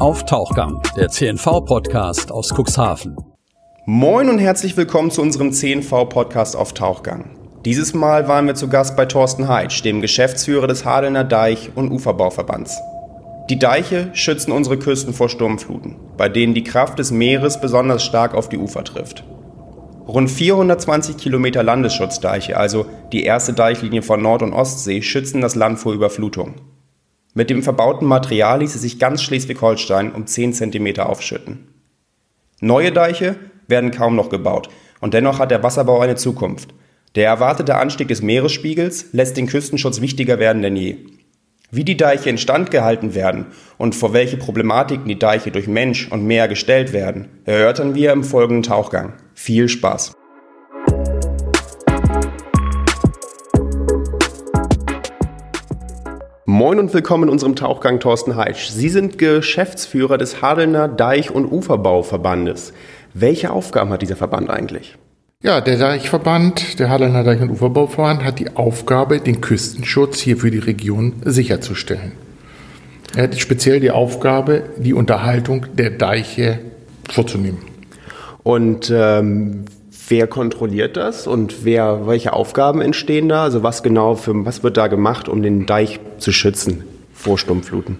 auf Tauchgang, der CNV-Podcast aus Cuxhaven. Moin und herzlich willkommen zu unserem CNV-Podcast auf Tauchgang. Dieses Mal waren wir zu Gast bei Thorsten Heitsch, dem Geschäftsführer des Hadelner Deich- und Uferbauverbands. Die Deiche schützen unsere Küsten vor Sturmfluten, bei denen die Kraft des Meeres besonders stark auf die Ufer trifft. Rund 420 Kilometer Landesschutzdeiche, also die erste Deichlinie von Nord- und Ostsee, schützen das Land vor Überflutung. Mit dem verbauten Material ließe sich ganz Schleswig-Holstein um 10 cm aufschütten. Neue Deiche werden kaum noch gebaut und dennoch hat der Wasserbau eine Zukunft. Der erwartete Anstieg des Meeresspiegels lässt den Küstenschutz wichtiger werden denn je. Wie die Deiche instand gehalten werden und vor welche Problematiken die Deiche durch Mensch und Meer gestellt werden, erörtern wir im folgenden Tauchgang. Viel Spaß! Moin und willkommen in unserem Tauchgang Thorsten Heitsch. Sie sind Geschäftsführer des Hadelner Deich- und Uferbauverbandes. Welche Aufgaben hat dieser Verband eigentlich? Ja, der Deichverband, der Hadelner Deich- und Uferbauverband, hat die Aufgabe, den Küstenschutz hier für die Region sicherzustellen. Er hat speziell die Aufgabe, die Unterhaltung der Deiche vorzunehmen. Und ähm, Wer kontrolliert das und wer, welche Aufgaben entstehen da? Also was genau für, was wird da gemacht, um den Deich zu schützen vor Sturmfluten?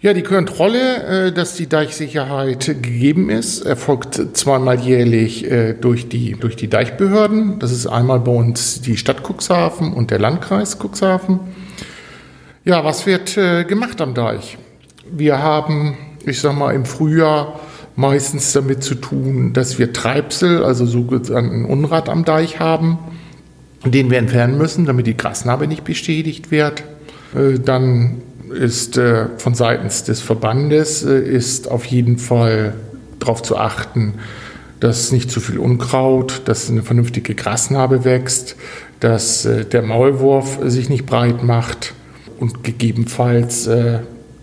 Ja, die Kontrolle, äh, dass die Deichsicherheit gegeben ist, erfolgt zweimal jährlich äh, durch die, durch die Deichbehörden. Das ist einmal bei uns die Stadt Cuxhaven und der Landkreis Cuxhaven. Ja, was wird äh, gemacht am Deich? Wir haben, ich sag mal, im Frühjahr meistens damit zu tun, dass wir Treibsel, also sogenannten Unrat am Deich haben, den wir entfernen müssen, damit die Grasnarbe nicht beschädigt wird. Äh, dann ist äh, von seitens des Verbandes äh, ist auf jeden Fall darauf zu achten, dass nicht zu viel Unkraut, dass eine vernünftige Grasnarbe wächst, dass der Maulwurf sich nicht breit macht und gegebenenfalls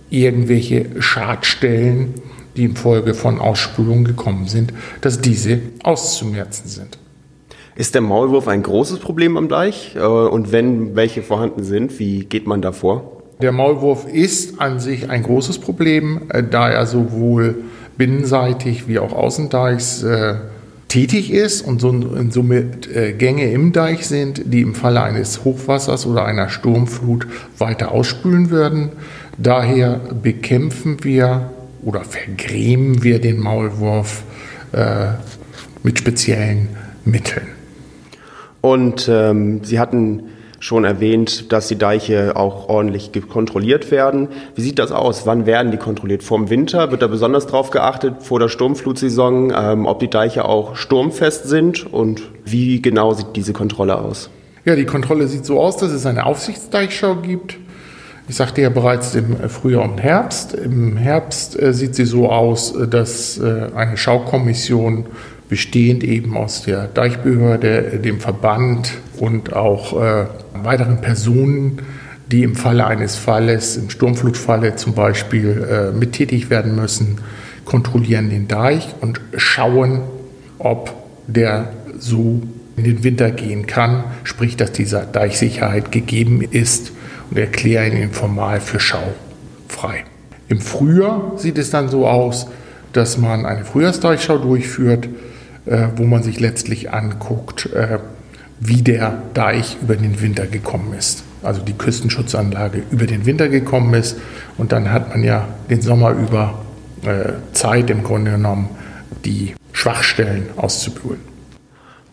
irgendwelche Schadstellen die infolge von Ausspülungen gekommen sind, dass diese auszumerzen sind. Ist der Maulwurf ein großes Problem am Deich? Äh, und wenn welche vorhanden sind, wie geht man da vor? Der Maulwurf ist an sich ein großes Problem, äh, da er sowohl binnenseitig wie auch außendeichs äh, tätig ist und somit äh, Gänge im Deich sind, die im Falle eines Hochwassers oder einer Sturmflut weiter ausspülen würden. Daher bekämpfen wir oder vergrämen wir den Maulwurf äh, mit speziellen Mitteln. Und ähm, Sie hatten schon erwähnt, dass die Deiche auch ordentlich kontrolliert werden. Wie sieht das aus? Wann werden die kontrolliert? Vorm Winter wird da besonders drauf geachtet, vor der Sturmflutsaison, ähm, ob die Deiche auch sturmfest sind und wie genau sieht diese Kontrolle aus? Ja, die Kontrolle sieht so aus, dass es eine Aufsichtsdeichschau gibt ich sagte ja bereits im Frühjahr und Herbst. Im Herbst äh, sieht sie so aus, äh, dass äh, eine Schaukommission bestehend eben aus der Deichbehörde, dem Verband und auch weiteren Personen, die im Falle eines Falles, im Sturmflutfalle zum Beispiel, äh, mittätig werden müssen, kontrollieren den Deich und schauen, ob der so in den Winter gehen kann, sprich, dass dieser Deichsicherheit gegeben ist und erkläre ihn formal für Schau frei. Im Frühjahr sieht es dann so aus, dass man eine Frühjahrsdeichschau durchführt, äh, wo man sich letztlich anguckt, äh, wie der Deich über den Winter gekommen ist. Also die Küstenschutzanlage über den Winter gekommen ist. Und dann hat man ja den Sommer über äh, Zeit im Grunde genommen, die Schwachstellen auszubügeln.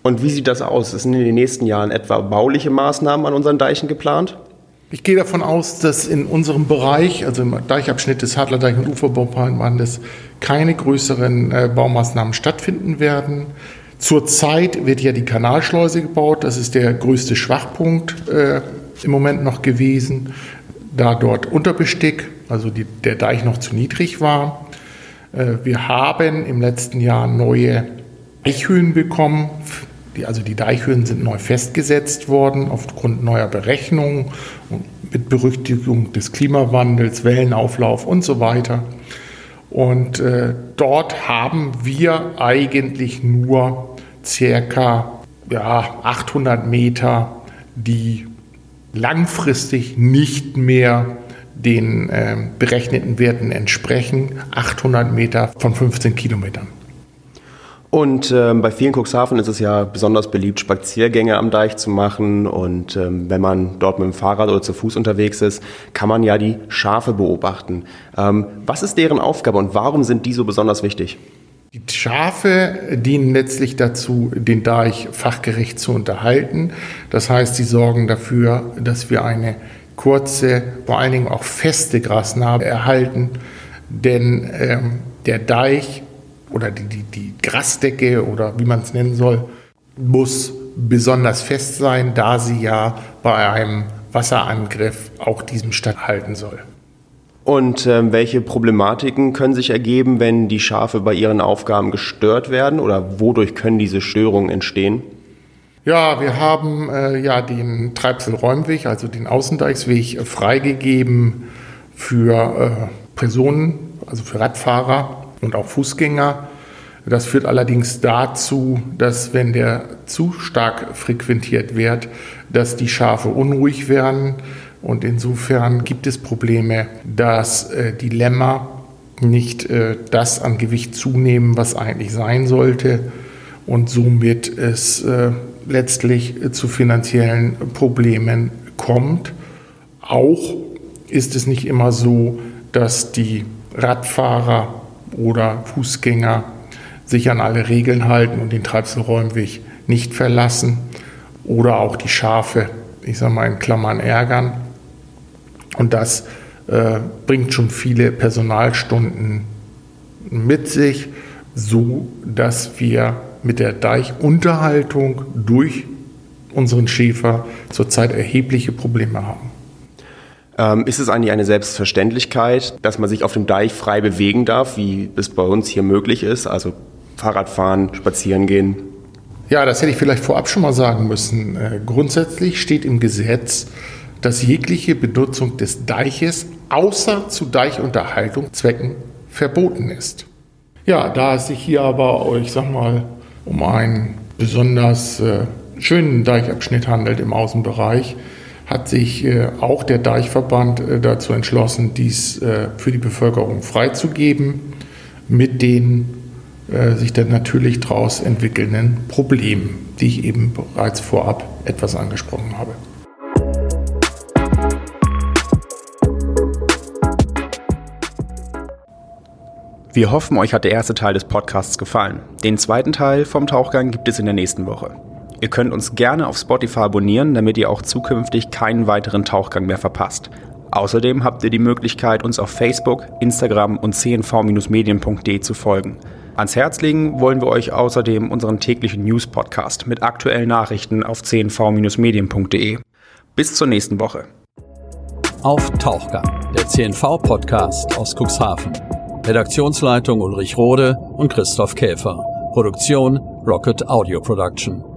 Und wie sieht das aus? Sind in den nächsten Jahren etwa bauliche Maßnahmen an unseren Deichen geplant? Ich gehe davon aus, dass in unserem Bereich, also im Deichabschnitt des Hadlerdeich- und Uferbauverbandes, keine größeren äh, Baumaßnahmen stattfinden werden. Zurzeit wird ja die Kanalschleuse gebaut. Das ist der größte Schwachpunkt äh, im Moment noch gewesen, da dort Unterbestick, also die, der Deich noch zu niedrig war. Äh, wir haben im letzten Jahr neue Eichhöhen bekommen die, also die Deichhöhen sind neu festgesetzt worden aufgrund neuer Berechnungen mit Berücksichtigung des Klimawandels, Wellenauflauf und so weiter. Und äh, dort haben wir eigentlich nur circa ja, 800 Meter, die langfristig nicht mehr den äh, berechneten Werten entsprechen. 800 Meter von 15 Kilometern. Und ähm, bei vielen Cuxhaven ist es ja besonders beliebt, Spaziergänge am Deich zu machen. Und ähm, wenn man dort mit dem Fahrrad oder zu Fuß unterwegs ist, kann man ja die Schafe beobachten. Ähm, was ist deren Aufgabe und warum sind die so besonders wichtig? Die Schafe dienen letztlich dazu, den Deich fachgerecht zu unterhalten. Das heißt, sie sorgen dafür, dass wir eine kurze, vor allen Dingen auch feste Grasnarbe erhalten. Denn ähm, der Deich oder die, die, die Grasdecke oder wie man es nennen soll, muss besonders fest sein, da sie ja bei einem Wasserangriff auch diesem standhalten soll. Und äh, welche Problematiken können sich ergeben, wenn die Schafe bei ihren Aufgaben gestört werden oder wodurch können diese Störungen entstehen? Ja, wir haben äh, ja den Treibselräumweg, also den Außendeichsweg, äh, freigegeben für äh, Personen, also für Radfahrer und auch Fußgänger. Das führt allerdings dazu, dass wenn der zu stark frequentiert wird, dass die Schafe unruhig werden. Und insofern gibt es Probleme, dass äh, die Lämmer nicht äh, das an Gewicht zunehmen, was eigentlich sein sollte. Und somit es äh, letztlich äh, zu finanziellen Problemen kommt. Auch ist es nicht immer so, dass die Radfahrer oder Fußgänger sich an alle Regeln halten und den Treibselräumweg nicht verlassen oder auch die Schafe, ich sage mal in Klammern, ärgern. Und das äh, bringt schon viele Personalstunden mit sich, so dass wir mit der Deichunterhaltung durch unseren Schäfer zurzeit erhebliche Probleme haben. Ähm, ist es eigentlich eine Selbstverständlichkeit, dass man sich auf dem Deich frei bewegen darf, wie es bei uns hier möglich ist? Also Fahrradfahren, spazieren gehen? Ja, das hätte ich vielleicht vorab schon mal sagen müssen. Äh, grundsätzlich steht im Gesetz, dass jegliche Benutzung des Deiches außer zu Deichunterhaltung Zwecken verboten ist. Ja, da es sich hier aber, ich sag mal, um einen besonders äh, schönen Deichabschnitt handelt im Außenbereich, hat sich äh, auch der Deichverband äh, dazu entschlossen, dies äh, für die Bevölkerung freizugeben, mit den sich dann natürlich daraus entwickelnden Problemen, die ich eben bereits vorab etwas angesprochen habe. Wir hoffen, euch hat der erste Teil des Podcasts gefallen. Den zweiten Teil vom Tauchgang gibt es in der nächsten Woche. Ihr könnt uns gerne auf Spotify abonnieren, damit ihr auch zukünftig keinen weiteren Tauchgang mehr verpasst. Außerdem habt ihr die Möglichkeit, uns auf Facebook, Instagram und cnv-medien.de zu folgen. Ans Herz legen wollen wir euch außerdem unseren täglichen News-Podcast mit aktuellen Nachrichten auf cnv-medien.de. Bis zur nächsten Woche. Auf Tauchgang, der CNV-Podcast aus Cuxhaven. Redaktionsleitung Ulrich Rode und Christoph Käfer. Produktion Rocket Audio Production.